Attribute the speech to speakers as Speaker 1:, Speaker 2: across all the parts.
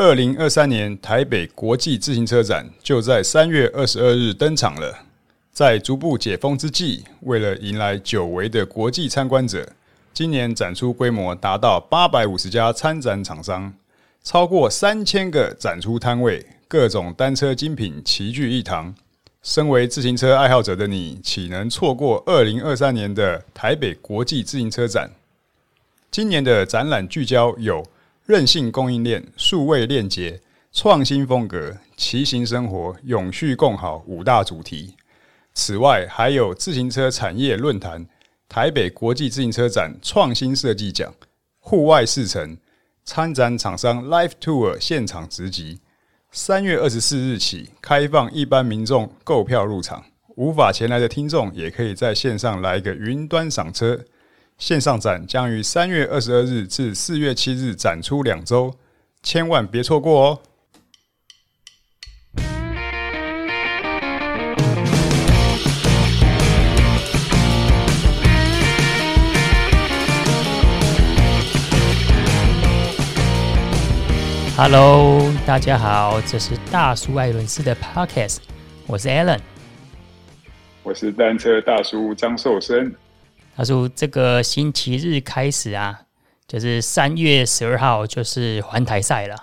Speaker 1: 二零二三年台北国际自行车展就在三月二十二日登场了。在逐步解封之际，为了迎来久违的国际参观者，今年展出规模达到八百五十家参展厂商，超过三千个展出摊位，各种单车精品齐聚一堂。身为自行车爱好者的你，岂能错过二零二三年的台北国际自行车展？今年的展览聚焦有韧性供应链、数位链接、创新风格、骑行生活、永续共好五大主题。此外，还有自行车产业论坛、台北国际自行车展创新设计奖、户外试乘、参展厂商 Live Tour 现场直击。三月二十四日起开放一般民众购票入场，无法前来的听众也可以在线上来一个云端赏车。线上展将于三月二十二日至四月七日展出两周，千万别错过哦
Speaker 2: ！Hello，大家好，这是大叔艾伦斯的 Podcast，我是 Alan，
Speaker 1: 我是单车大叔张寿生。
Speaker 2: 他说：“这个星期日开始啊，就是三月十二号，就是环台赛了。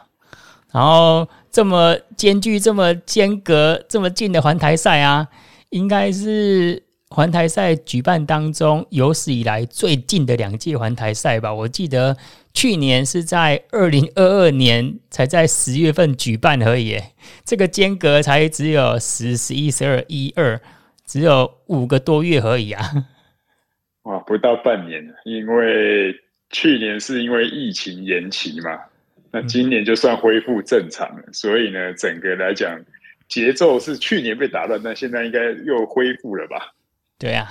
Speaker 2: 然后这么间距、这么间隔、这么近的环台赛啊，应该是环台赛举办当中有史以来最近的两届环台赛吧？我记得去年是在二零二二年才在十月份举办而已，这个间隔才只有十、十一、十二、一、二，只有五个多月而已啊。”
Speaker 1: 哇，不到半年，因为去年是因为疫情延期嘛，那今年就算恢复正常了，所以呢，整个来讲节奏是去年被打乱，但现在应该又恢复了吧？
Speaker 2: 对啊。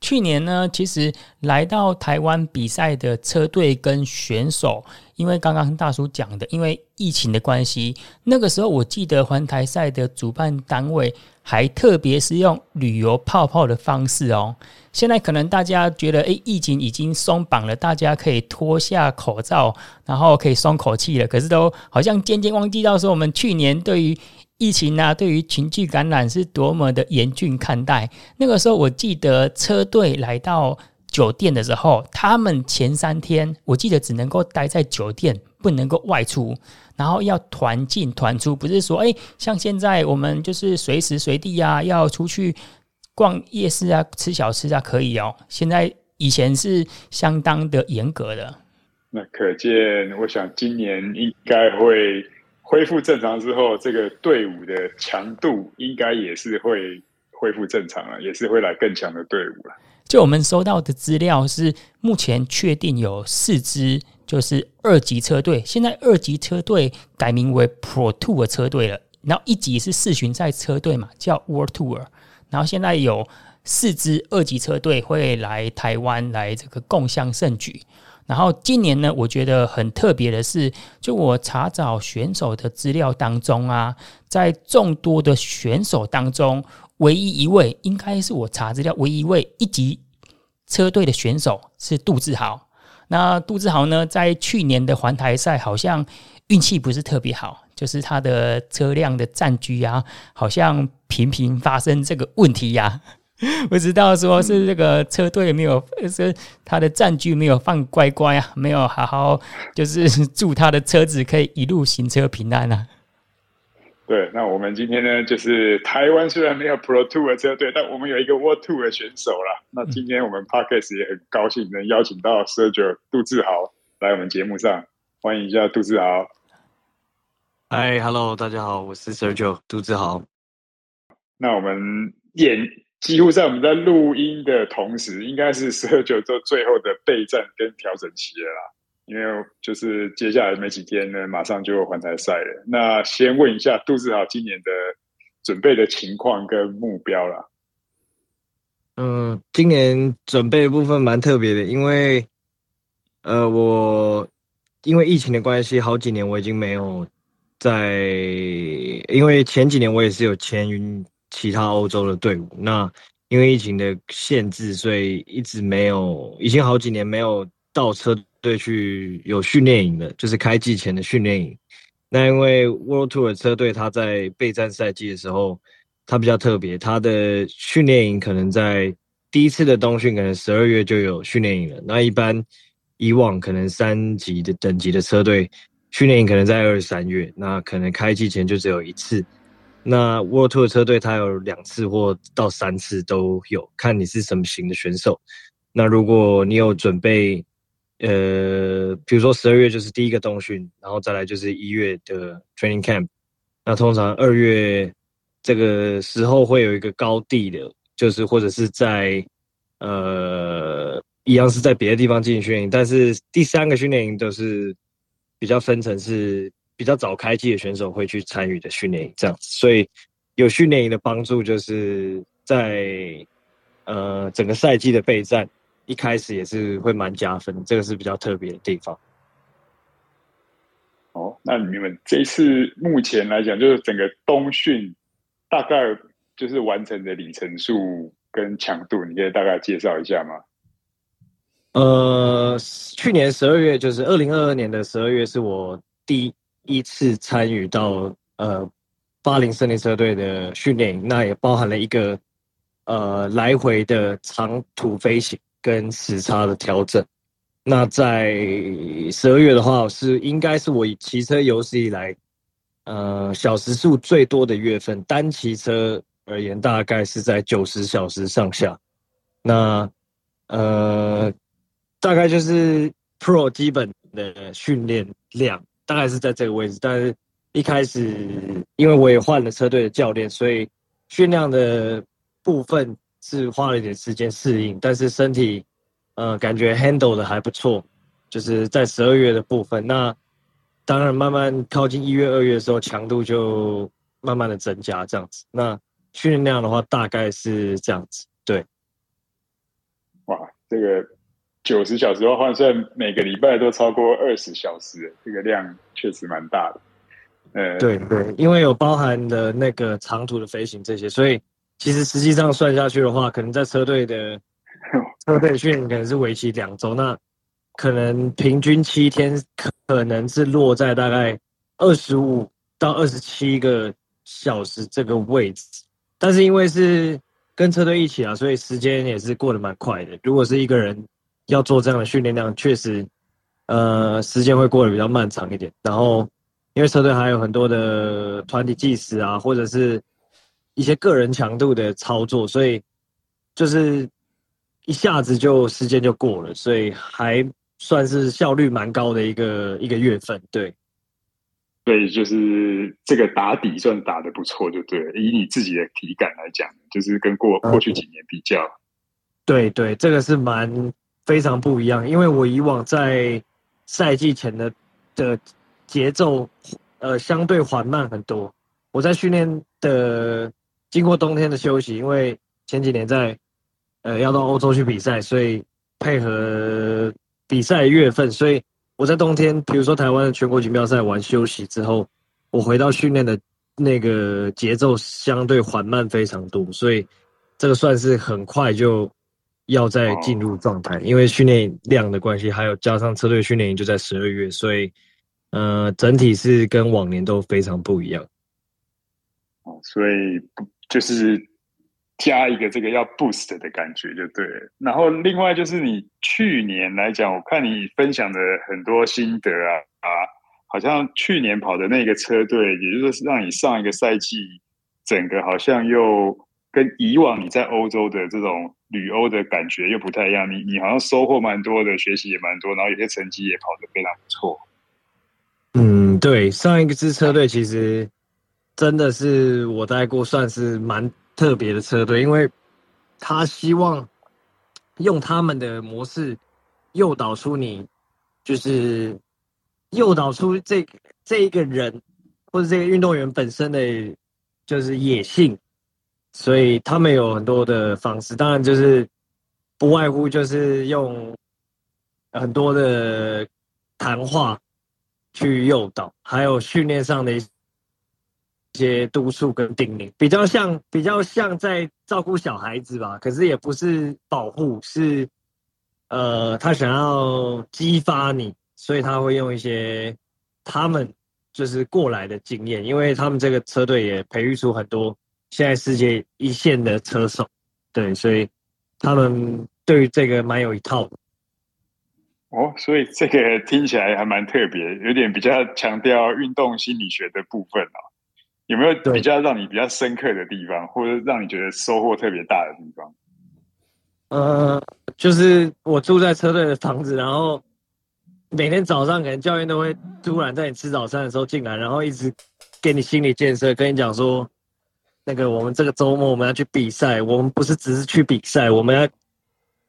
Speaker 2: 去年呢，其实来到台湾比赛的车队跟选手，因为刚刚大叔讲的，因为疫情的关系，那个时候我记得环台赛的主办单位还特别是用旅游泡泡的方式哦。现在可能大家觉得，诶，疫情已经松绑了，大家可以脱下口罩，然后可以松口气了。可是都好像渐渐忘记到说，我们去年对于疫情啊，对于群聚感染是多么的严峻看待。那个时候，我记得车队来到酒店的时候，他们前三天我记得只能够待在酒店，不能够外出，然后要团进团出，不是说哎，像现在我们就是随时随地啊，要出去逛夜市啊，吃小吃啊，可以哦。现在以前是相当的严格的。
Speaker 1: 那可见，我想今年应该会。恢复正常之后，这个队伍的强度应该也是会恢复正常了，也是会来更强的队伍了。
Speaker 2: 就我们收到的资料是，目前确定有四支就是二级车队，现在二级车队改名为 Pro Tour 的车队了。然后一级是世巡赛车队嘛，叫 World Tour。然后现在有四支二级车队会来台湾来这个共襄盛举。然后今年呢，我觉得很特别的是，就我查找选手的资料当中啊，在众多的选手当中，唯一一位应该是我查资料唯一一位一级车队的选手是杜志豪。那杜志豪呢，在去年的环台赛好像运气不是特别好，就是他的车辆的占据啊，好像频频发生这个问题呀、不知道说是这个车队没有，是他的占据没有放乖乖啊，没有好好就是祝他的车子可以一路行车平安啊。
Speaker 1: 对，那我们今天呢，就是台湾虽然没有 Pro Tour 的车队，但我们有一个 World Tour 的选手啦。那今天我们 parkas 也很高兴能邀请到 Sergio 杜志豪来我们节目上，欢迎一下杜志豪。
Speaker 3: 嗨，Hello，大家好，我是 Sergio 杜志豪。
Speaker 1: 那我们演。几乎在我们在录音的同时，应该是 Sergio 做最后的备战跟调整期了啦。因为就是接下来没几天呢，马上就环台赛了。那先问一下杜志豪今年的准备的情况跟目标啦。
Speaker 3: 嗯，今年准备的部分蛮特别的，因为呃，我因为疫情的关系，好几年我已经没有在，因为前几年我也是有签。其他欧洲的队伍，那因为疫情的限制，所以一直没有，已经好几年没有倒车队去有训练营的，就是开季前的训练营。那因为 World Tour 车队它在备战赛季的时候，它比较特别，它的训练营可能在第一次的冬训，可能十二月就有训练营了。那一般以往可能三级的等级的车队训练营可能在二三月，那可能开季前就只有一次。那 World Tour 车队它有两次或到三次都有，看你是什么型的选手。那如果你有准备，呃，比如说十二月就是第一个冬训，然后再来就是一月的 training camp。那通常二月这个时候会有一个高地的，就是或者是在呃一样是在别的地方进行训练，但是第三个训练营都是比较分成是比较早开机的选手会去参与的训练营，这样子。所以有训练营的帮助，就是在呃整个赛季的备战。一开始也是会蛮加分，这个是比较特别的地方。
Speaker 1: 哦，那你们这一次目前来讲，就是整个冬训大概就是完成的里程数跟强度，你可以大概介绍一下吗？
Speaker 3: 呃，去年十二月，就是二零二二年的十二月，是我第一次参与到呃巴林森林车队的训练营，那也包含了一个呃来回的长途飞行。跟时差的调整，那在十二月的话，是应该是我骑车有史以来，呃，小时数最多的月份。单骑车而言，大概是在九十小时上下。那呃，大概就是 Pro 基本的训练量，大概是在这个位置。但是一开始，因为我也换了车队的教练，所以训练的部分。是花了一点时间适应，但是身体，呃，感觉 handle 的还不错，就是在十二月的部分。那当然，慢慢靠近一月、二月的时候，强度就慢慢的增加，这样子。那训练量的话，大概是这样子。对，
Speaker 1: 哇，这个九十小时的话换算，每个礼拜都超过二十小时，这个量确实蛮大的。呃，
Speaker 3: 对对，因为有包含的那个长途的飞行这些，所以。其实实际上算下去的话，可能在车队的车队训练可能是为期两周，那 可能平均七天可能是落在大概二十五到二十七个小时这个位置。但是因为是跟车队一起啊，所以时间也是过得蛮快的。如果是一个人要做这样的训练量，确实呃时间会过得比较漫长一点。然后因为车队还有很多的团体计时啊，或者是。一些个人强度的操作，所以就是一下子就时间就过了，所以还算是效率蛮高的一个一个月份，对。
Speaker 1: 所以就是这个打底算打的不错，就对了。以你自己的体感来讲，就是跟过过去几年比较，嗯、
Speaker 3: 对对，这个是蛮非常不一样。因为我以往在赛季前的的节奏，呃，相对缓慢很多。我在训练的。经过冬天的休息，因为前几年在，呃，要到欧洲去比赛，所以配合比赛月份，所以我在冬天，比如说台湾的全国锦标赛完休息之后，我回到训练的那个节奏相对缓慢非常多，所以这个算是很快就要再进入状态，因为训练量的关系，还有加上车队训练营就在十二月，所以呃，整体是跟往年都非常不一样。
Speaker 1: 哦，所以。就是加一个这个要 boost 的感觉就对了。然后另外就是你去年来讲，我看你分享的很多心得啊啊，好像去年跑的那个车队，也就是说让你上一个赛季，整个好像又跟以往你在欧洲的这种旅欧的感觉又不太一样。你你好像收获蛮多的，学习也蛮多，然后有些成绩也跑得非常不错。
Speaker 3: 嗯，对，上一个支车队其实。真的是我带过算是蛮特别的车队，因为他希望用他们的模式诱导出你，就是诱导出这这一个人或者这个运动员本身的，就是野性，所以他们有很多的方式，当然就是不外乎就是用很多的谈话去诱导，还有训练上的一些督促跟叮咛，比较像比较像在照顾小孩子吧，可是也不是保护，是呃，他想要激发你，所以他会用一些他们就是过来的经验，因为他们这个车队也培育出很多现在世界一线的车手，对，所以他们对于这个蛮有一套的。
Speaker 1: 哦，所以这个听起来还蛮特别，有点比较强调运动心理学的部分哦。有没有比较让你比较深刻的地方，或者让你觉得收获特别大的地方？
Speaker 3: 呃，就是我住在车队的房子，然后。每天早上，可能教练都会突然在你吃早餐的时候进来，然后一直给你心理建设，跟你讲说，那个我们这个周末我们要去比赛，我们不是只是去比赛，我们要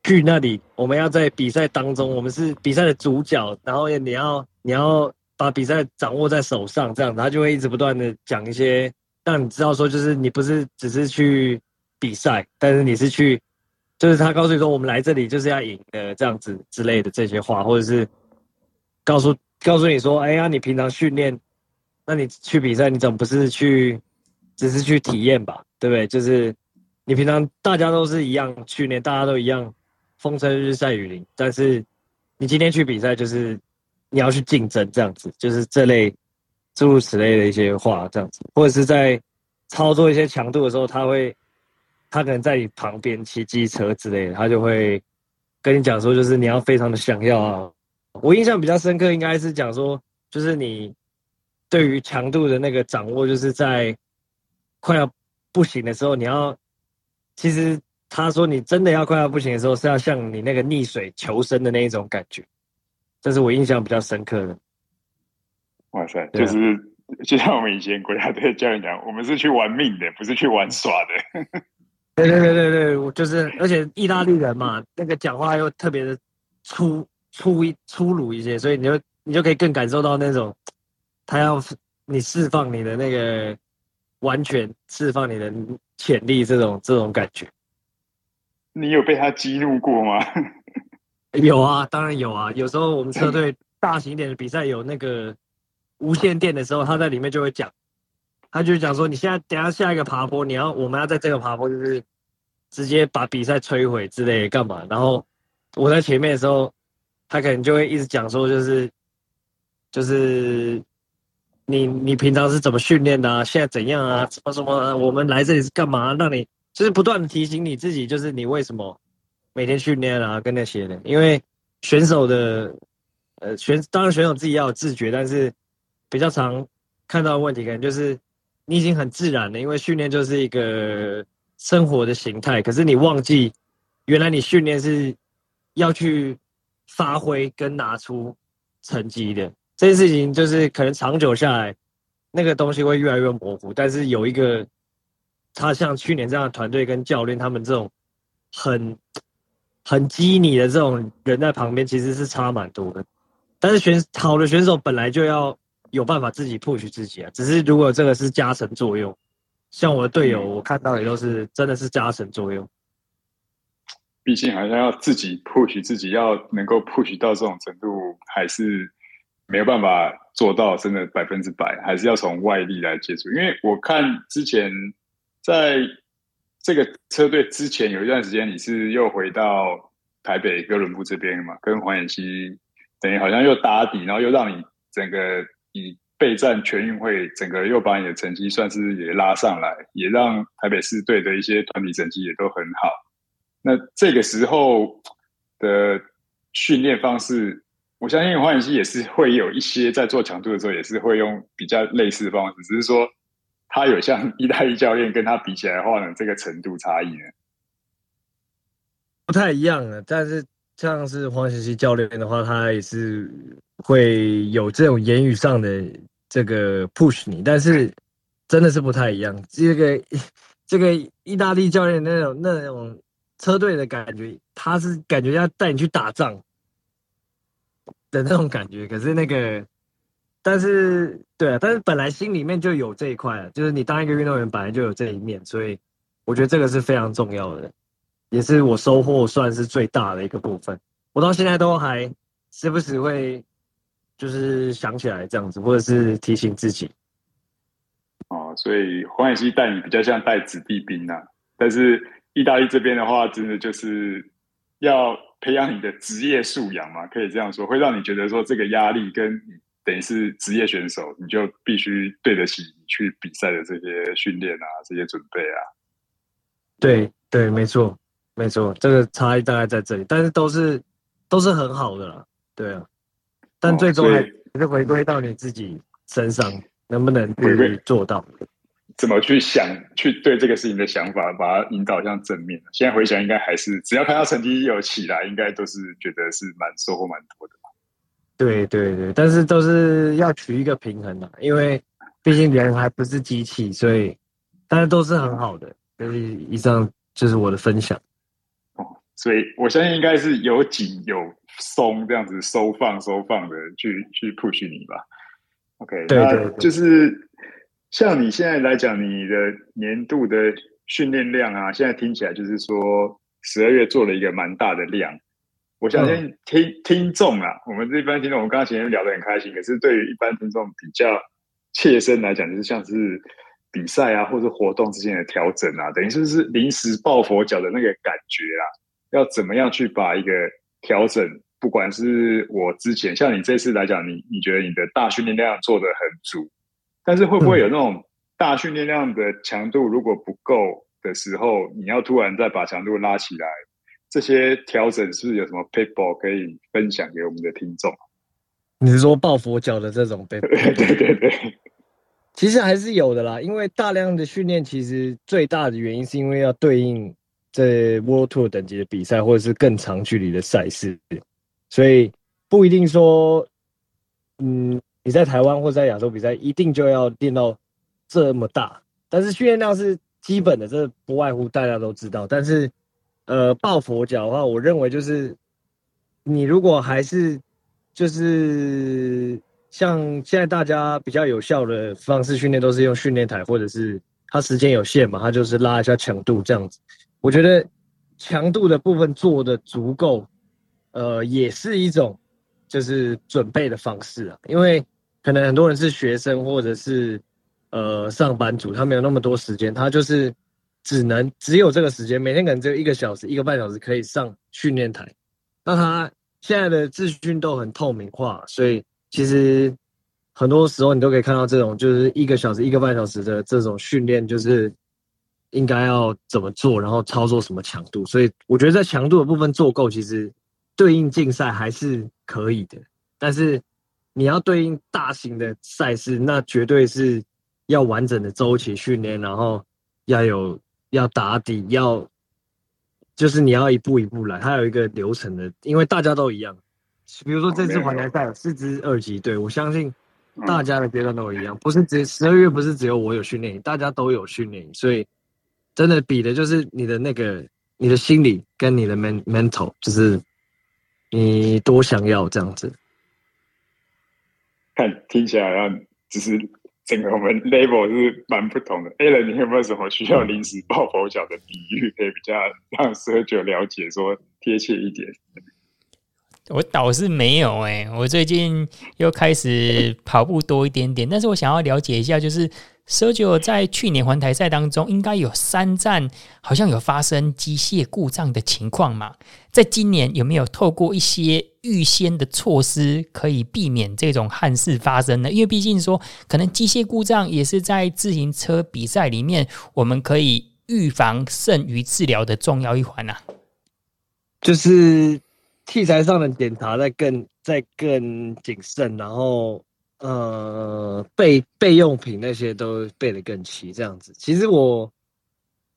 Speaker 3: 去那里，我们要在比赛当中，我们是比赛的主角，然后你要你要把比赛掌握在手上，这样，他就会一直不断的讲一些让你知道说，就是你不是只是去比赛，但是你是去，就是他告诉你说，我们来这里就是要赢的这样子之类的这些话，或者是。告诉告诉你说，哎呀，你平常训练，那你去比赛，你总不是去，只是去体验吧，对不对？就是你平常大家都是一样训练，大家都一样风吹日晒雨淋，但是你今天去比赛，就是你要去竞争，这样子，就是这类诸如此类的一些话，这样子，或者是在操作一些强度的时候，他会，他可能在你旁边骑机车之类的，他就会跟你讲说，就是你要非常的想要啊。我印象比较深刻，应该是讲说，就是你对于强度的那个掌握，就是在快要不行的时候，你要其实他说你真的要快要不行的时候，是要像你那个溺水求生的那一种感觉，这是我印象比较深刻的。
Speaker 1: 哇塞，就是就像我们以前国家队教练讲，我们是去玩命的，不是去玩耍的。
Speaker 3: 对对对对对，我就是，而且意大利人嘛，那个讲话又特别的粗。粗一粗鲁一些，所以你就你就可以更感受到那种他要你释放你的那个完全释放你的潜力这种这种感觉。
Speaker 1: 你有被他激怒过吗？
Speaker 3: 有啊，当然有啊。有时候我们车队大型一点的比赛有那个无线电的时候，他在里面就会讲，他就讲说：你现在等下下一个爬坡，你要我们要在这个爬坡就是直接把比赛摧毁之类的干嘛？然后我在前面的时候。他可能就会一直讲说，就是，就是你你平常是怎么训练的啊？现在怎样啊？什么什么？我们来这里是干嘛？让你就是不断的提醒你自己，就是你为什么每天训练啊？跟那些的，因为选手的呃选，当然选手自己要有自觉，但是比较常看到的问题，可能就是你已经很自然了，因为训练就是一个生活的形态，可是你忘记原来你训练是要去。发挥跟拿出成绩的这件事情，就是可能长久下来，那个东西会越来越模糊。但是有一个，他像去年这样的团队跟教练，他们这种很很激你的这种人在旁边，其实是差蛮多的。但是选好的选手本来就要有办法自己 push 自己啊。只是如果这个是加成作用，像我的队友，我看到也都是真的是加成作用。
Speaker 1: 毕竟好像要自己 push 自己，要能够 push 到这种程度，还是没有办法做到真的百分之百，还是要从外力来接触。因为我看之前在这个车队之前有一段时间，你是又回到台北哥伦布这边嘛，跟黄彦希等于好像又打底，然后又让你整个以备战全运会，整个又把你的成绩算是也拉上来，也让台北市队的一些团体成绩也都很好。那这个时候的训练方式，我相信黄彦希也是会有一些在做强度的时候，也是会用比较类似的方式，只是说他有像意大利教练跟他比起来的话呢，这个程度差异呢
Speaker 3: 不太一样了。但是像是黄学习教练的话，他也是会有这种言语上的这个 push 你，但是真的是不太一样。这个 这个意大利教练那种那种。车队的感觉，他是感觉要带你去打仗的那种感觉。可是那个，但是对啊，但是本来心里面就有这一块，就是你当一个运动员本来就有这一面，所以我觉得这个是非常重要的，也是我收获算是最大的一个部分。我到现在都还时不时会就是想起来这样子，或者是提醒自己。
Speaker 1: 哦，所以黄彦希带你比较像带子弟兵啊，但是。意大利这边的话，真的就是要培养你的职业素养嘛，可以这样说，会让你觉得说这个压力跟等于是职业选手，你就必须对得起你去比赛的这些训练啊，这些准备啊。
Speaker 3: 对对，没错没错，这个差异大概在这里，但是都是都是很好的啦，对啊。但最终还是回归到你自己身上，能不能去做到？
Speaker 1: 怎么去想，去对这个事情的想法，把它引导向正面。现在回想，应该还是只要看到成绩有起来，应该都是觉得是蛮收获蛮多的。
Speaker 3: 对对对，但是都是要取一个平衡的，因为毕竟人还不是机器，所以大家都是很好的。所以以上就是我的分享。
Speaker 1: 哦，所以我相信应该是有紧有松这样子收放收放的去去 push 你吧。OK，
Speaker 3: 对对对，
Speaker 1: 就是。像你现在来讲，你的年度的训练量啊，现在听起来就是说十二月做了一个蛮大的量。我相信听、嗯、听众啊，我们这一般听众，我们刚刚前面聊得很开心，可是对于一般听众比较切身来讲，就是像是比赛啊，或者活动之间的调整啊，等于是不是临时抱佛脚的那个感觉啊？要怎么样去把一个调整，不管是我之前，像你这次来讲，你你觉得你的大训练量做得很足。但是会不会有那种大训练量的强度如果不够的时候，你要突然再把强度拉起来，这些调整是不是有什么 paper 可以分享给我们的听众？
Speaker 3: 你是说抱佛脚的这种 paper？
Speaker 1: 对对对对，
Speaker 3: 其实还是有的啦。因为大量的训练，其实最大的原因是因为要对应这 World Tour 等级的比赛，或者是更长距离的赛事，所以不一定说，嗯。你在台湾或在亚洲比赛，一定就要练到这么大，但是训练量是基本的，这不外乎大家都知道。但是，呃，抱佛脚的话，我认为就是你如果还是就是像现在大家比较有效的方式训练，都是用训练台，或者是它时间有限嘛，它就是拉一下强度这样子。我觉得强度的部分做的足够，呃，也是一种就是准备的方式啊，因为。可能很多人是学生或者是呃上班族，他没有那么多时间，他就是只能只有这个时间，每天可能只有一个小时、一个半小时可以上训练台。那他现在的资讯都很透明化，所以其实很多时候你都可以看到这种就是一个小时、一个半小时的这种训练，就是应该要怎么做，然后操作什么强度。所以我觉得在强度的部分做够，其实对应竞赛还是可以的，但是。你要对应大型的赛事，那绝对是要完整的周期训练，然后要有要打底，要就是你要一步一步来，它有一个流程的，因为大家都一样。比如说这次环台赛有四支二级队，我相信大家的阶段都一样，不是只十二月不是只有我有训练营，大家都有训练营，所以真的比的就是你的那个你的心理跟你的 mental，就是你多想要这样子。
Speaker 1: 看，听起来好像只是整个我们 level 是蛮不同的。Alan，你有没有什么需要临时抱佛脚的比喻，可以比较让19了解，说贴切一点？
Speaker 2: 我倒是没有哎、我最近又开始跑步多一点点，但是我想要了解一下，就是 Sergio 在去年环台赛当中，应该有三站好像有发生机械故障的情况嘛？在今年有没有透过一些预先的措施，可以避免这种憾事发生呢？因为毕竟说，可能机械故障也是在自行车比赛里面，我们可以预防胜于治疗的重要一环啊。
Speaker 3: 就是。器材上的检查再更再更谨慎，然后呃备备用品那些都备得更齐，这样子。其实我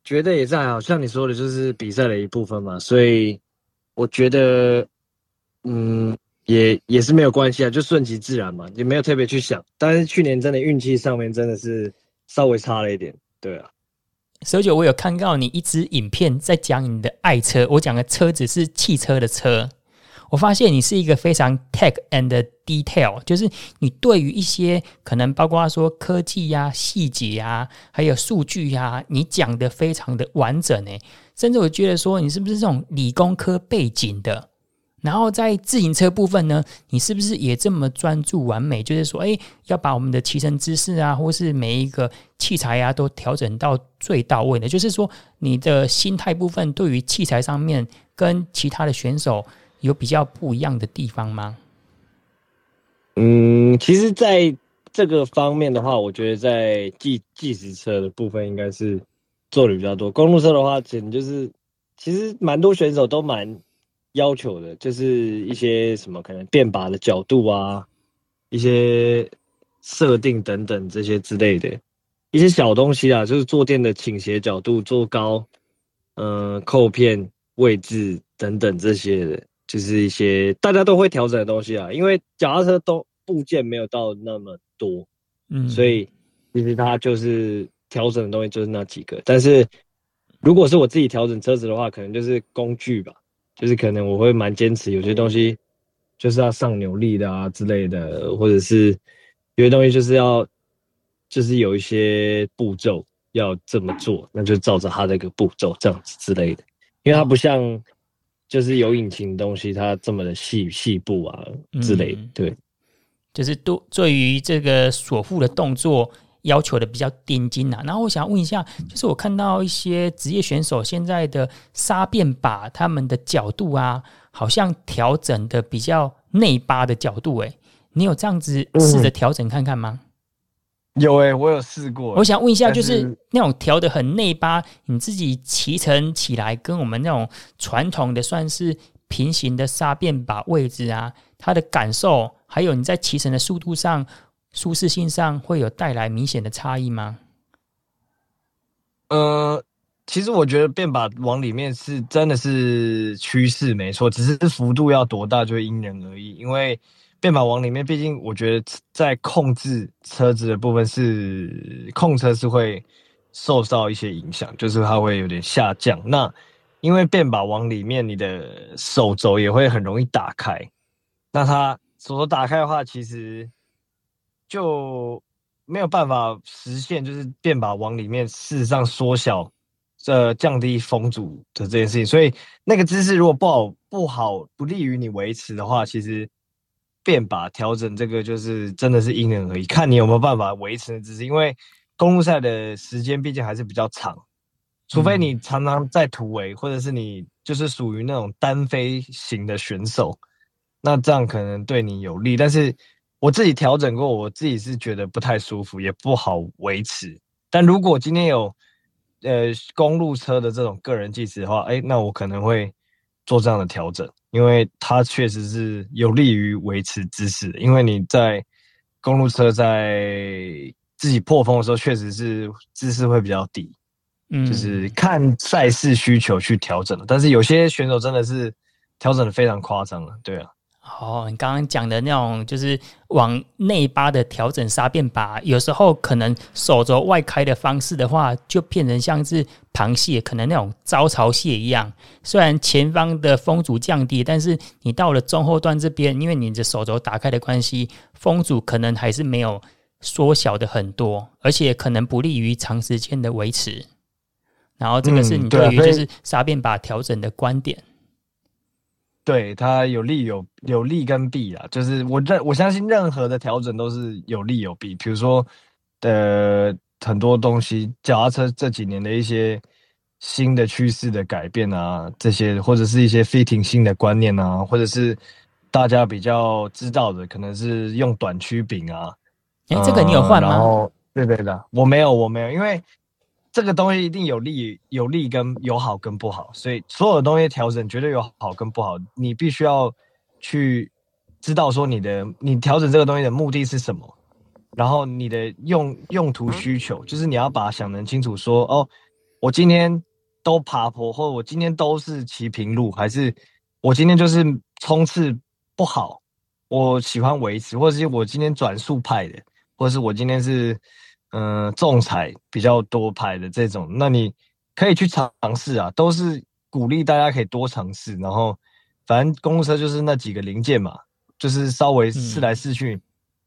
Speaker 3: 觉得也是还好，像你说的，就是比赛的一部分嘛，所以我觉得嗯也也是没有关系啊，就顺其自然嘛，也没有特别去想。但是去年真的运气上面真的是稍微差了一点，对啊。
Speaker 2: Sergio，我有看到你一支影片在讲你的爱车，我讲的车子是汽车的车。我发现你是一个非常 tech and detail，就是你对于一些可能包括说科技呀、细节啊，还有数据呀、你讲得非常的完整诶。甚至我觉得说你是不是这种理工科背景的？然后在自行车部分呢，你是不是也这么专注完美？就是说，诶，要把我们的骑乘姿势啊，或是每一个器材啊，都调整到最到位的。就是说，你的心态部分对于器材上面跟其他的选手。有比较不一样的地方吗？
Speaker 3: 嗯，其实在这个方面的话，我觉得在计计时车的部分应该是做的比较多。公路车的话，简直就是其实蛮多选手都蛮要求的，就是一些什么可能变把的角度啊，一些设定等等这些之类的一些小东西啊，就是坐垫的倾斜角度、坐高、嗯、扣片位置等等这些的。就是一些大家都会调整的东西啊，因为脚踏车都部件没有到那么多，嗯，所以其实它就是调整的东西就是那几个。但是如果是我自己调整车子的话，可能就是工具吧，就是可能我会蛮坚持有些东西就是要上扭力的啊之类的，或者是有些东西就是要就是有一些步骤要这么做，那就照着它这个步骤这样子之类的，因为它不像。就是有引擎的东西，它这么的细细部啊之类的，嗯、对，
Speaker 2: 就是都对于这个锁付的动作要求的比较盯紧啊。然后我想问一下，就是我看到一些职业选手现在的刹变把，他们的角度啊，好像调整的比较内八的角度，诶，你有这样子试着调整看看吗？嗯
Speaker 3: 有诶、欸，我有试过。
Speaker 2: 我想问一下，就是那种调的很内八，你自己骑乘起来跟我们那种传统的算是平行的刹变把位置啊，它的感受，还有你在骑乘的速度上、舒适性上，会有带来明显的差异吗？
Speaker 3: 呃，其实我觉得变把往里面是真的是趋势没错，只是幅度要多大就会因人而异，因为。变把往里面，毕竟我觉得在控制车子的部分是控车是会受到一些影响，就是它会有点下降。那因为变把往里面，你的手肘也会很容易打开。那它手肘打开的话，其实就没有办法实现，就是变把往里面事实上缩小，呃，降低风阻的这件事情。所以那个姿势如果不好、不好、不利于你维持的话，其实。变把调整这个就是真的是因人而异，看你有没有办法维持的姿势。因为公路赛的时间毕竟还是比较长，除非你常常在突围，或者是你就是属于那种单飞型的选手，那这样可能对你有利。但是我自己调整过，我自己是觉得不太舒服，也不好维持。但如果今天有呃公路车的这种个人计时的话，哎，那我可能会做这样的调整。因为它确实是有利于维持姿势的，因为你在公路车在自己破风的时候，确实是姿势会比较低，嗯，就是看赛事需求去调整的。但是有些选手真的是调整的非常夸张了，对啊。
Speaker 2: 哦，你刚刚讲的那种就是往内八的调整沙变把，有时候可能手肘外开的方式的话，就变成像是螃蟹，可能那种招潮蟹一样。虽然前方的风阻降低，但是你到了中后段这边，因为你的手肘打开的关系，风阻可能还是没有缩小的很多，而且可能不利于长时间的维持。然后这个是你对于就是沙变把调整的观点。
Speaker 3: 对，它有利有有利跟弊啊，就是我认我相信任何的调整都是有利有弊。比如说，呃，很多东西，脚踏车这几年的一些新的趋势的改变啊，这些或者是一些 fitting 新的观念啊，或者是大家比较知道的，可能是用短曲柄啊。
Speaker 2: 哎，这个你有换吗？
Speaker 3: 然后，对对的，我没有，我没有，因为。这个东西一定有利有利跟有好跟不好，所以所有的东西调整绝对有好跟不好，你必须要去知道说你的你调整这个东西的目的是什么，然后你的用用途需求，就是你要把它想得清楚说，说哦，我今天都爬坡，或者我今天都是骑平路，还是我今天就是冲刺不好，我喜欢维持，或者是我今天转速派的，或者是我今天是。嗯，仲裁比较多拍的这种，那你可以去尝试啊，都是鼓励大家可以多尝试。然后，反正公务车就是那几个零件嘛，就是稍微试来试去。嗯、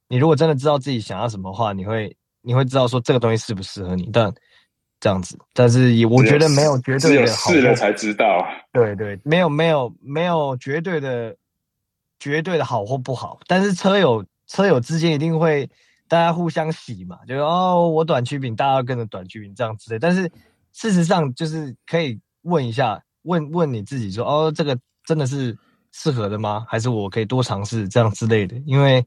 Speaker 3: 你如果真的知道自己想要什么话，你会你会知道说这个东西适不适合你。但这样子，但是也我觉得没有绝对的好，
Speaker 1: 试了才知道。
Speaker 3: 对对，没有没有没有绝对的绝对的好或不好，但是车友车友之间一定会。大家互相洗嘛，就哦，我短曲柄，大家要跟着短曲柄这样之类。但是事实上，就是可以问一下，问问你自己说，哦，这个真的是适合的吗？还是我可以多尝试这样之类的？因为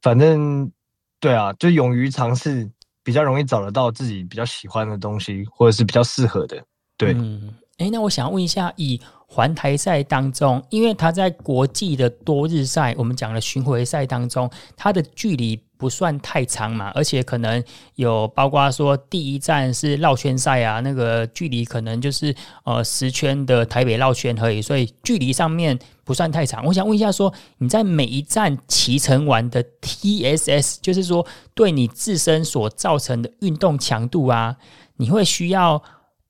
Speaker 3: 反正对啊，就勇于尝试，比较容易找得到自己比较喜欢的东西，或者是比较适合的。对，
Speaker 2: 嗯，哎，那我想问一下，以环台赛当中，因为他在国际的多日赛，我们讲的巡回赛当中，它的距离不算太长嘛，而且可能有包括说第一站是绕圈赛啊，那个距离可能就是呃十圈的台北绕圈而已，所以距离上面不算太长。我想问一下说，你在每一站骑乘完的 TSS，就是说对你自身所造成的运动强度啊，你会需要？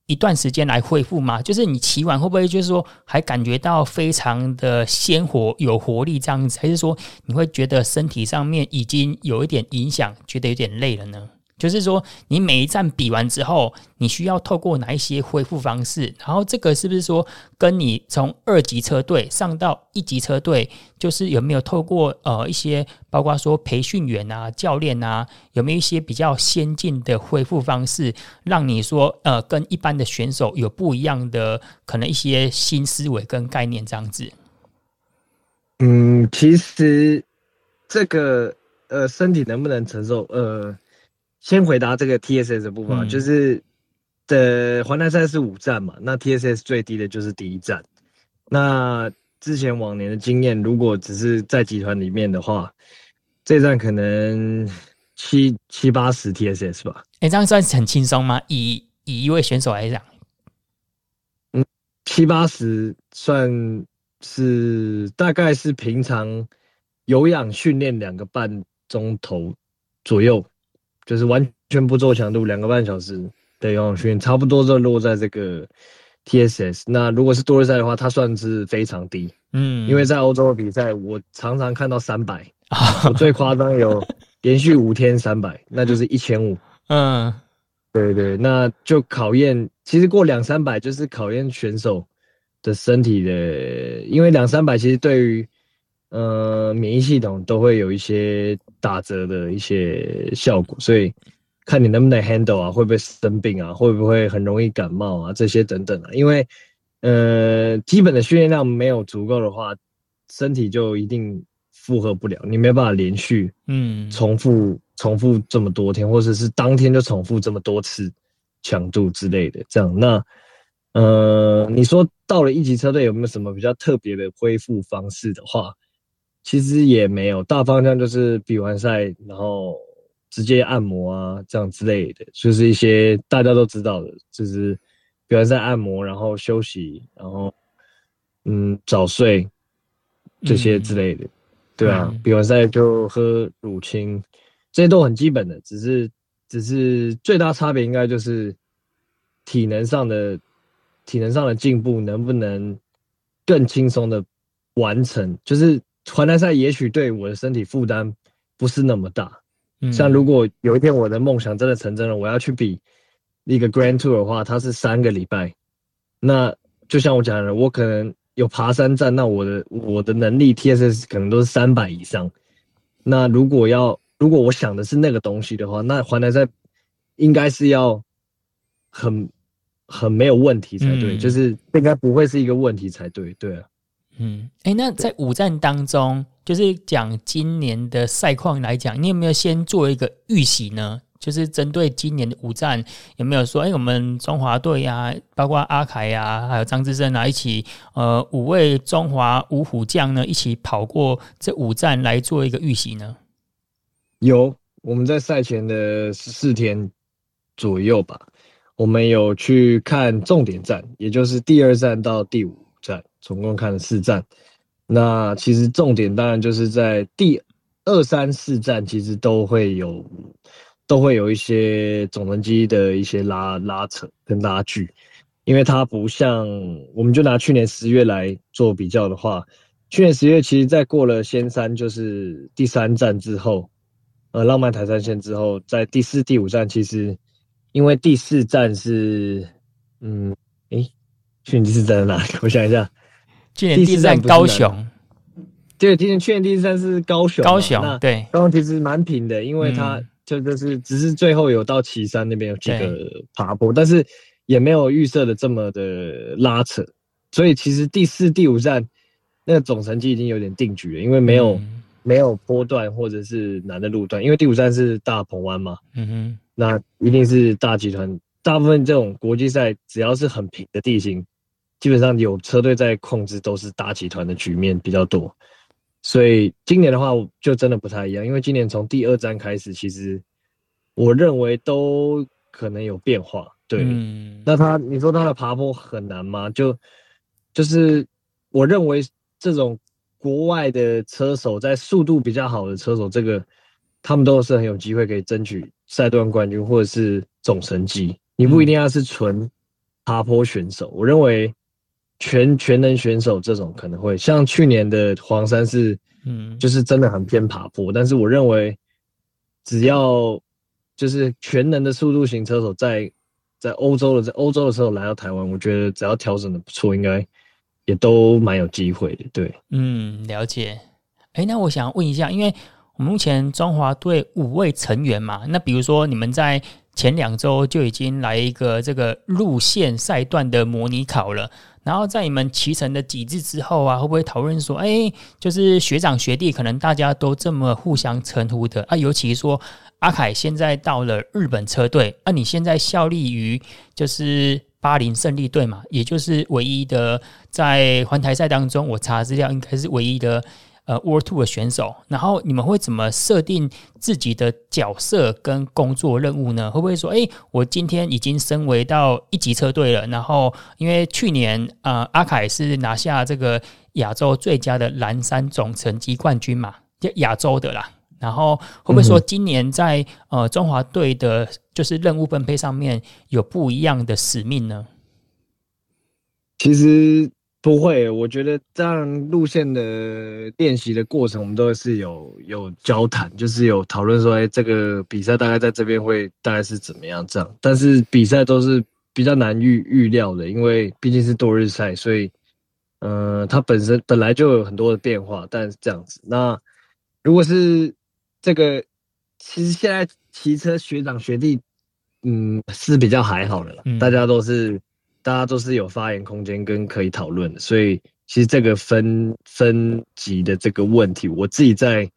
Speaker 2: 一段时间来恢复吗？就是你骑完会不会就是说还感觉到非常的鲜活、有活力这样子，还是说你会觉得身体上面已经有一点影响，觉得有点累了呢？就是说，你每一站比完之后，你需要透过哪一些恢复方式？然后这个是不是说，跟你从二级车队上到一级车队，就是有没有透过呃一些，包括说培训员啊、教练啊，有没有一些比较先进的恢复方式，让你说呃跟一般的选手有不一样的可能一些新思维跟概念这样子？
Speaker 3: 嗯，其实这个呃身体能不能承受呃。先回答这个 TSS 的部分，嗯、就是的环台赛是五站嘛，那 TSS 最低的就是第一站。那之前往年的经验，如果只是在集团里面的话，这站可能七七八十 TSS 吧。
Speaker 2: 哎、欸，这样算是很轻松吗？以以一位选手来讲，
Speaker 3: 嗯，七八十算是大概是平常有氧训练两个半钟头左右。就是完全不做强度，两个半小时的游泳训练，差不多就落在这个 TSS。那如果是多日赛的话，它算是非常低。嗯，因为在欧洲的比赛，我常常看到三百，我最夸张有 连续五天三百，那就是一千五。嗯，对对，那就考验，其实过两三百就是考验选手的身体的，因为两三百其实对于。呃，免疫系统都会有一些打折的一些效果，所以看你能不能 handle 啊，会不会生病啊，会不会很容易感冒啊，这些等等啊。因为呃，基本的训练量没有足够的话，身体就一定负荷不了，你没办法连续嗯重复重复这么多天，或者是当天就重复这么多次强度之类的。这样，那呃，你说到了一级车队有没有什么比较特别的恢复方式的话？其实也没有，大方向就是比完赛，然后直接按摩啊，这样之类的，就是一些大家都知道的，就是比完赛按摩，然后休息，然后嗯早睡这些之类的，嗯、对啊，嗯、比完赛就喝乳清，这些都很基本的，只是只是最大差别应该就是体能上的体能上的进步能不能更轻松的完成，就是。环台赛也许对我的身体负担不是那么大，嗯，像如果有一天我的梦想真的成真了，我要去比一个 Grand Tour 的话，它是三个礼拜，那就像我讲的，我可能有爬山站，那我的我的能力 TSS 可能都是三百以上，那如果要如果我想的是那个东西的话，那环台赛应该是要很很没有问题才对，嗯，就是应该不会是一个问题才对，对啊。
Speaker 2: 嗯，哎、欸，那在五站当中，就是讲今年的赛况来讲，你有没有先做一个预习呢？就是针对今年的五站，有没有说，哎、欸，我们中华队呀，包括阿凯呀、啊，还有张之臻啊，一起，呃，五位中华五虎将呢，一起跑过这五站来做一个预习呢？
Speaker 3: 有，我们在赛前的十四天左右吧，我们有去看重点站，也就是第二站到第五站。总共看了四站，那其实重点当然就是在第二、三、四站，其实都会有都会有一些总成绩的一些拉拉扯跟拉锯，因为它不像我们就拿去年十月来做比较的话，去年十月其实在过了仙山就是第三站之后，呃，浪漫台三线之后，在第四、第五站其实因为第四站是嗯，诶，去年第四站在哪里？我想一下。
Speaker 2: 去年第四站高雄，
Speaker 3: 对，今年去年第四站是高雄，
Speaker 2: 高雄对，
Speaker 3: 高雄其实蛮平的，因为它就就是只是最后有到岐山那边有几个爬坡，但是也没有预设的这么的拉扯，所以其实第四、第五站那个总成绩已经有点定局了，因为没有没有坡段或者是难的路段，因为第五站是大鹏湾嘛，
Speaker 2: 嗯哼，
Speaker 3: 那一定是大集团。大部分这种国际赛，只要是很平的地形，基本上有车队在控制，都是大集团的局面比较多。所以今年的话，就真的不太一样，因为今年从第二站开始，其实我认为都可能有变化。对，嗯、那他你说他的爬坡很难吗？就就是我认为这种国外的车手，在速度比较好的车手，这个他们都是很有机会可以争取赛段冠军或者是总成绩。你不一定要是纯爬坡选手，我认为全全能选手这种可能会像去年的黄山是，嗯，就是真的很偏爬坡。但是我认为，只要就是全能的速度型车手在在欧洲的在欧洲的时候来到台湾，我觉得只要调整的不错，应该也都蛮有机会的。对，
Speaker 2: 嗯，了解。哎，那我想问一下，因为我们目前中华队五位成员嘛，那比如说你们在。前两周就已经来一个这个路线赛段的模拟考了，然后在你们骑乘的几日之后啊，会不会讨论说，哎，就是学长学弟，可能大家都这么互相称呼的啊？尤其说阿凯现在到了日本车队，啊，你现在效力于就是巴林胜利队嘛，也就是唯一的在环台赛当中，我查资料应该是唯一的。呃，World Two 的选手，然后你们会怎么设定自己的角色跟工作任务呢？会不会说，哎，我今天已经升为到一级车队了，然后因为去年呃阿凯是拿下这个亚洲最佳的蓝山总成绩冠军嘛，就亚洲的啦。然后会不会说今年在呃中华队的，就是任务分配上面有不一样的使命呢？
Speaker 3: 其实。不会，我觉得这样路线的练习的过程，我们都是有有交谈，就是有讨论说，哎，这个比赛大概在这边会大概是怎么样这样。但是比赛都是比较难预预料的，因为毕竟是多日赛，所以，呃，它本身本来就有很多的变化。但是这样子，那如果是这个，其实现在骑车学长学弟，嗯，是比较还好的了，嗯、大家都是。大家都是有发言空间跟可以讨论，所以其实这个分分级的这个问题，我自己在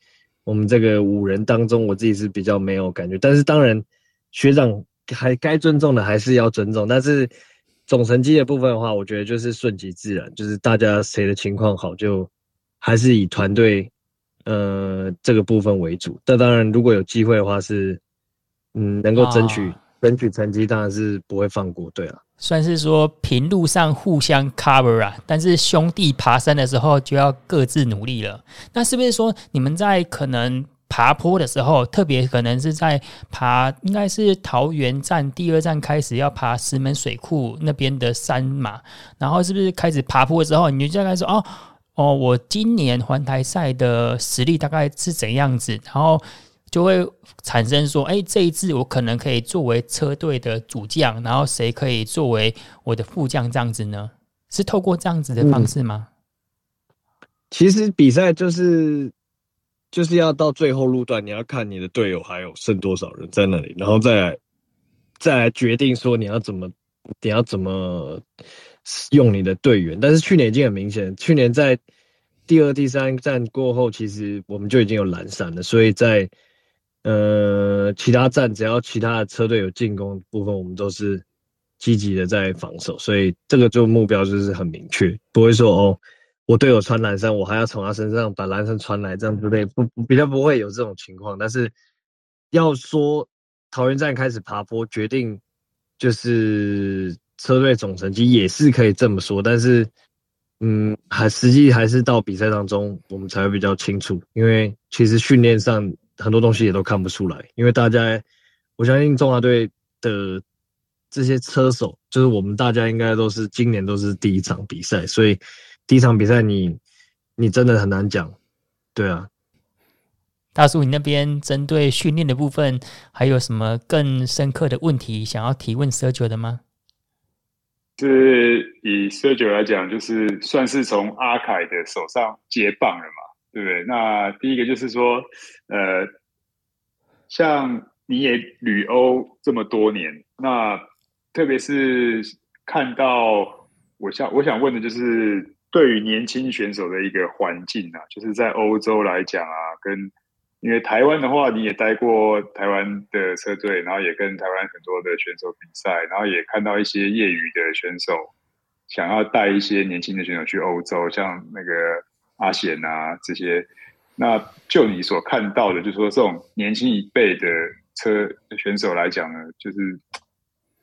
Speaker 3: 我们这个五人当中，我自己是比较没有感觉。但是当然，学长还该尊重的还是要尊重。但是总成绩的部分的话，我觉得就是顺其自然，就是大家谁的情况好，就还是以团队呃这个部分为主。但当然，如果有机会的话是，是嗯能够争取。争取成绩当然是不会放过，对啊，
Speaker 2: 算是说平路上互相 cover 啊，但是兄弟爬山的时候就要各自努力了。那是不是说你们在可能爬坡的时候，特别可能是在爬，应该是桃园站第二站开始要爬石门水库那边的山嘛？然后是不是开始爬坡的时候，你就大概说哦哦，我今年环台赛的实力大概是怎样子？然后。就会产生说，哎，这一次我可能可以作为车队的主将，然后谁可以作为我的副将这样子呢？是透过这样子的方式
Speaker 3: 吗？其实比赛就是就是要到最后路段，你要看你的队友还有剩多少人在那里，然后再来再来决定说你要怎么你要怎么用你的队员。但是去年已经很明显，去年在第二、第三站过后，其实我们就已经有蓝山了，所以在呃，其他站只要其他的车队有进攻部分，我们都是积极的在防守，所以这个就目标就是很明确，不会说哦，我队友穿蓝衫，我还要从他身上把蓝衫穿来，这样之类，不比较不会有这种情况。但是要说桃园站开始爬坡，决定就是车队总成绩也是可以这么说，但是嗯，还实际还是到比赛当中我们才会比较清楚，因为其实训练上。很多东西也都看不出来，因为大家，我相信中华队的这些车手，就是我们大家应该都是今年都是第一场比赛，所以第一场比赛你你真的很难讲，对啊。
Speaker 2: 大叔，你那边针对训练的部分，还有什么更深刻的问题想要提问 Sergio 的吗？
Speaker 1: 是以 Sergio 来讲，就是算是从阿凯的手上接棒了嘛？对不对？那第一个就是说，呃，像你也旅欧这么多年，那特别是看到，我想我想问的就是，对于年轻选手的一个环境啊，就是在欧洲来讲啊，跟因为台湾的话，你也待过台湾的车队，然后也跟台湾很多的选手比赛，然后也看到一些业余的选手想要带一些年轻的选手去欧洲，像那个阿贤啊这些。那就你所看到的，就是说这种年轻一辈的车选手来讲呢，就是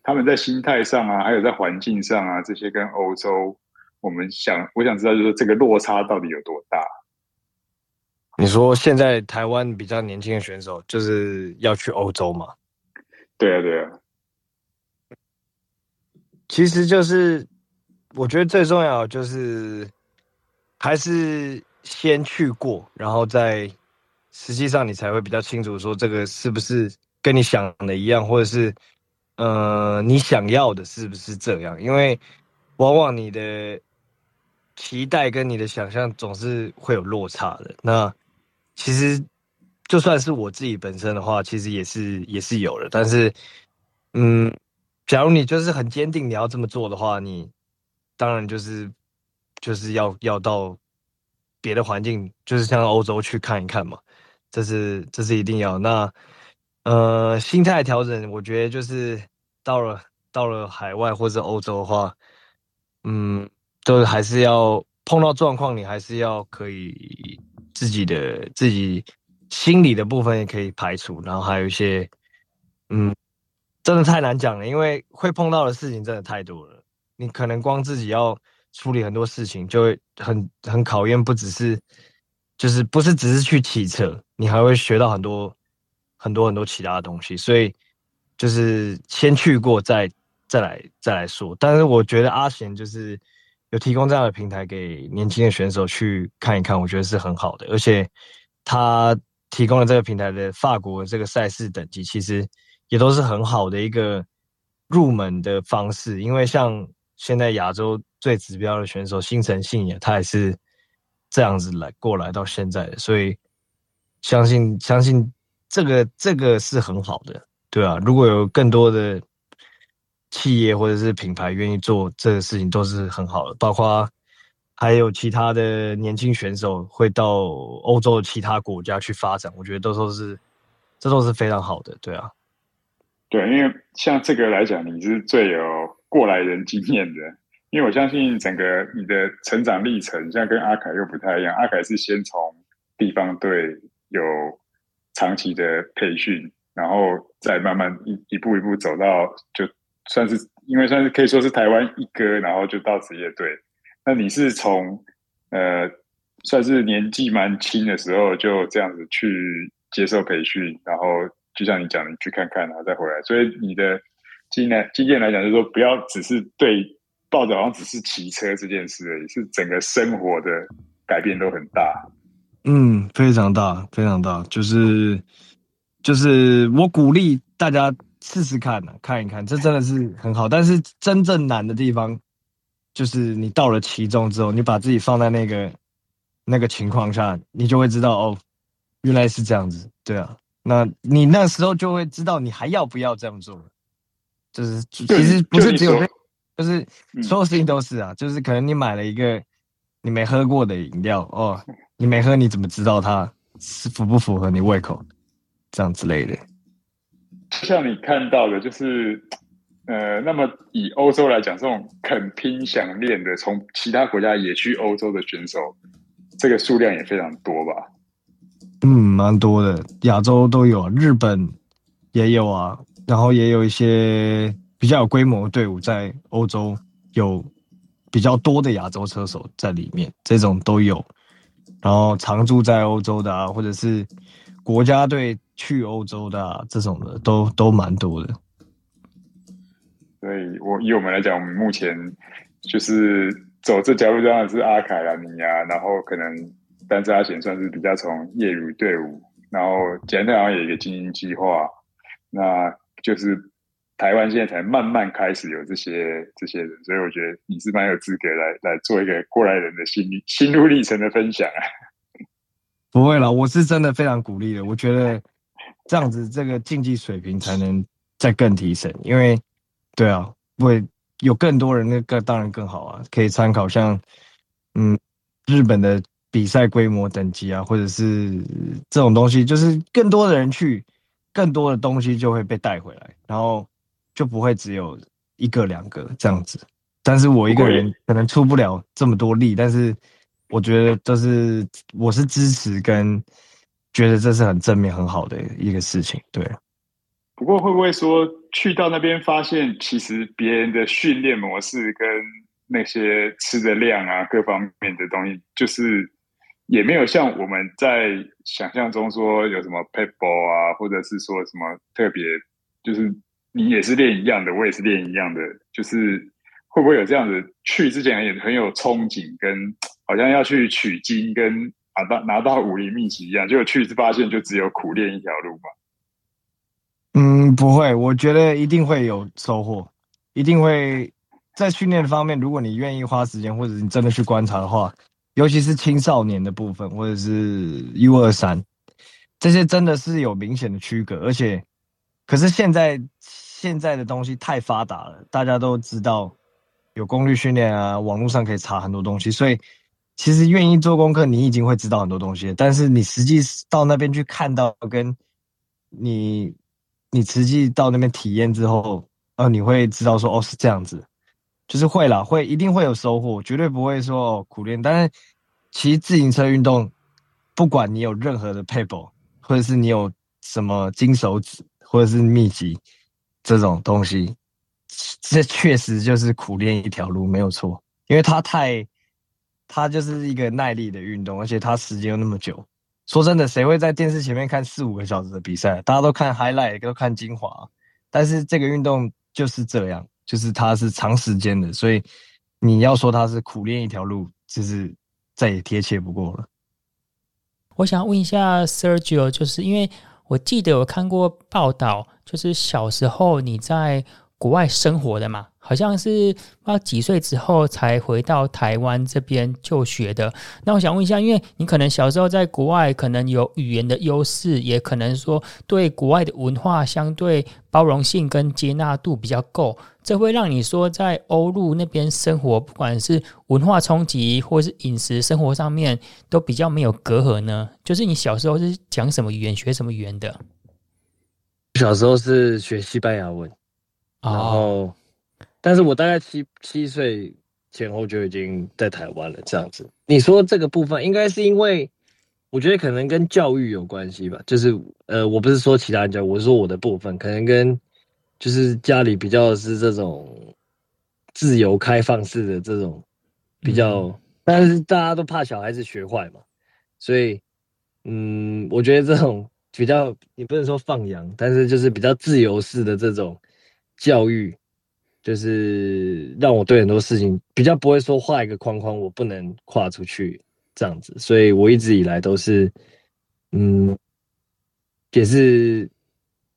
Speaker 1: 他们在心态上啊，还有在环境上啊，这些跟欧洲，我们想我想知道，就是这个落差到底有多大？
Speaker 3: 你说现在台湾比较年轻的选手就是要去欧洲吗？
Speaker 1: 对啊，对啊。
Speaker 3: 其实就是我觉得最重要就是还是先去过，然后再实际上你才会比较清楚说这个是不是跟你想的一样，或者是呃你想要的是不是这样？因为往往你的期待跟你的想象总是会有落差的。那其实，就算是我自己本身的话，其实也是也是有的。但是，嗯，假如你就是很坚定你要这么做的话，你当然就是就是要要到别的环境，就是像欧洲去看一看嘛。这是这是一定要。那呃，心态调整，我觉得就是到了到了海外或者欧洲的话，嗯，都还是要碰到状况，你还是要可以。自己的自己心理的部分也可以排除，然后还有一些，嗯，真的太难讲了，因为会碰到的事情真的太多了。你可能光自己要处理很多事情，就会很很考验，不只是就是不是只是去骑车，你还会学到很多很多很多其他的东西。所以就是先去过再再来再来说。但是我觉得阿贤就是。有提供这样的平台给年轻的选手去看一看，我觉得是很好的。而且他提供了这个平台的法国这个赛事等级，其实也都是很好的一个入门的方式。因为像现在亚洲最指标的选手新城信也，他也是这样子来过来到现在的，所以相信相信这个这个是很好的，对啊，如果有更多的。企业或者是品牌愿意做这个事情都是很好的，包括还有其他的年轻选手会到欧洲其他国家去发展，我觉得都都是这都是非常好的，对啊，
Speaker 1: 对，因为像这个来讲，你是最有过来人经验的，因为我相信整个你的成长历程，像跟阿凯又不太一样，阿凯是先从地方队有长期的培训，然后再慢慢一一步一步走到就。算是因为算是可以说是台湾一哥，然后就到职业队。那你是从呃算是年纪蛮轻的时候就这样子去接受培训，然后就像你讲的，你去看看然后再回来。所以你的经验经验来讲，就是说不要只是对抱着好像只是骑车这件事而已，是整个生活的改变都很大。
Speaker 3: 嗯，非常大，非常大。就是就是我鼓励大家。试试看、看一看，这真的是很好。但是真正难的地方，就是你到了其中之后，你把自己放在那个那个情况下，你就会知道哦，原来是这样子，对啊。那你那时候就会知道，你还要不要这样做？就是其实不是只有，就是所有事情都是啊。就是可能你买了一个你没喝过的饮料哦，你没喝，你怎么知道它是符不符合你胃口？这样之类的。
Speaker 1: 像你看到的，就是，呃，那么以欧洲来讲，这种肯拼想练的，从其他国家也去欧洲的选手，这个数量也非常多吧？
Speaker 3: 嗯，蛮多的，亚洲都有，日本也有啊，然后也有一些比较有规模的队伍在欧洲，有比较多的亚洲车手在里面，这种都有，然后常驻在欧洲的啊，或者是国家队。去欧洲的、啊、这种的都都蛮多的，
Speaker 1: 所以我以我们来讲，我们目前就是走这条路，当然是阿凯啦、你啊，然后可能单车阿贤算是比较从业余队伍，然后简单好像有一个精英计划，那就是台湾现在才慢慢开始有这些这些人，所以我觉得你是蛮有资格来来做一个过来人的心心路历程的分享啊。
Speaker 3: 不会啦，我是真的非常鼓励的，我觉得。这样子，这个竞技水平才能再更提升。因为，对啊，会有更多人，那个当然更好啊，可以参考像嗯，日本的比赛规模等级啊，或者是这种东西，就是更多的人去，更多的东西就会被带回来，然后就不会只有一个两个这样子。但是我一个人可能出不了这么多力，但是我觉得这是我是支持跟觉得这是很正面很好的一个事情，对。
Speaker 1: 不过会不会说去到那边发现，其实别人的训练模式跟那些吃的量啊，各方面的东西，就是也没有像我们在想象中说有什么 paintball 啊，或者是说什么特别，就是你也是练一样的，我也是练一样的，就是。会不会有这样子？去之前也很有憧憬，跟好像要去取经，跟拿到拿到武林秘籍一样。结果去是发现，就只有苦练一条路嘛。
Speaker 3: 嗯，不会，我觉得一定会有收获，一定会在训练方面。如果你愿意花时间，或者你真的去观察的话，尤其是青少年的部分，或者是 U 二三这些，真的是有明显的区隔。而且，可是现在现在的东西太发达了，大家都知道。有功率训练啊，网络上可以查很多东西，所以其实愿意做功课，你已经会知道很多东西。但是你实际到那边去看到，跟你你实际到那边体验之后，呃，你会知道说，哦，是这样子，就是会啦，会一定会有收获，绝对不会说苦练。但是骑自行车运动，不管你有任何的 paper，，或者是你有什么金手指，或者是秘籍这种东西。这确实就是苦练一条路，没有错，因为它太，它就是一个耐力的运动，而且它时间又那么久。说真的，谁会在电视前面看四五个小时的比赛？大家都看 highlight，都看精华。但是这个运动就是这样，就是它是长时间的，所以你要说它是苦练一条路，就是再也贴切不过了。
Speaker 2: 我想问一下 Sergio，就是因为我记得我看过报道，就是小时候你在。国外生活的嘛，好像是不知道几岁之后才回到台湾这边就学的。那我想问一下，因为你可能小时候在国外，可能有语言的优势，也可能说对国外的文化相对包容性跟接纳度比较够，这会让你说在欧陆那边生活，不管是文化冲击或是饮食生活上面，都比较没有隔阂呢？就是你小时候是讲什么语言，学什么语言的？
Speaker 3: 小时候是学西班牙文。然后，但是我大概七七岁前后就已经在台湾了。这样子，你说这个部分应该是因为，我觉得可能跟教育有关系吧。就是呃，我不是说其他人教，我是说我的部分，可能跟就是家里比较是这种自由开放式的这种比较，嗯、但是大家都怕小孩子学坏嘛，所以嗯，我觉得这种比较你不能说放养，但是就是比较自由式的这种。教育就是让我对很多事情比较不会说画一个框框，我不能跨出去这样子，所以我一直以来都是，嗯，也是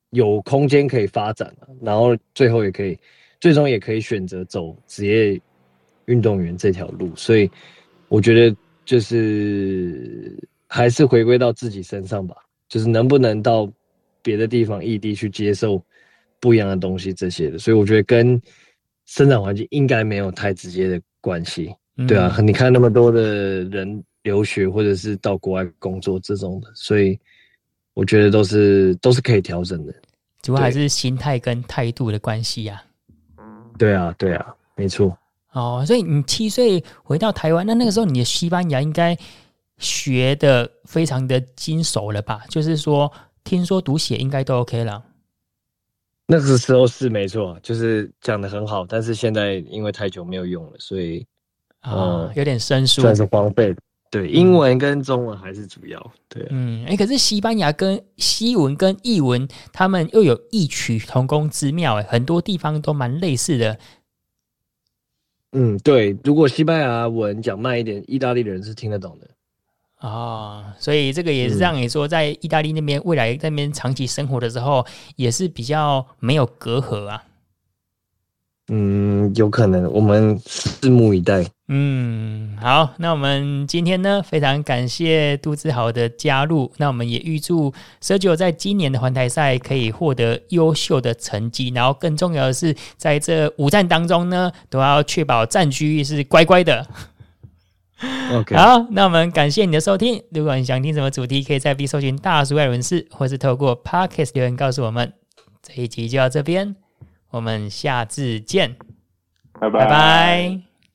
Speaker 3: 有空间可以发展的，然后最后也可以，最终也可以选择走职业运动员这条路，所以我觉得就是还是回归到自己身上吧，就是能不能到别的地方异地去接受。不一样的东西，这些的，所以我觉得跟生长环境应该没有太直接的关系，嗯、对啊，你看那么多的人留学或者是到国外工作这种的，所以我觉得都是都是可以调整的，
Speaker 2: 主要还是心态跟态度的关系呀、
Speaker 3: 啊。对啊，对啊，没错。
Speaker 2: 哦，所以你七岁回到台湾，那那个时候你的西班牙应该学的非常的精熟了吧？就是说，听说读写应该都 OK 了。
Speaker 3: 那个时候是没错，就是讲的很好，但是现在因为太久没有用了，所以
Speaker 2: 啊、哦，有点生疏，
Speaker 3: 算是荒废。对，英文跟中文还是主要。对，
Speaker 2: 嗯，哎、欸，可是西班牙跟西文跟意文，他们又有异曲同工之妙，哎，很多地方都蛮类似的。
Speaker 3: 嗯，对，如果西班牙文讲慢一点，意大利人是听得懂的。
Speaker 2: 哦，所以这个也是让你说，在意大利那边未来在那边长期生活的时候，也是比较没有隔阂啊。
Speaker 3: 嗯，有可能，我们拭目以待。
Speaker 2: 嗯，好，那我们今天呢，非常感谢杜志豪的加入。那我们也预祝 Sergio 在今年的环台赛可以获得优秀的成绩，然后更重要的是，在这五站当中呢，都要确保战局是乖乖的。
Speaker 3: OK，
Speaker 2: 好，那我们感谢你的收听。如果你想听什么主题，可以在 B 搜寻大叔爱轮事，或是透过 Podcast 留言告诉我们。这一集就到这边，我们下次见，
Speaker 4: 拜拜。
Speaker 2: 拜拜。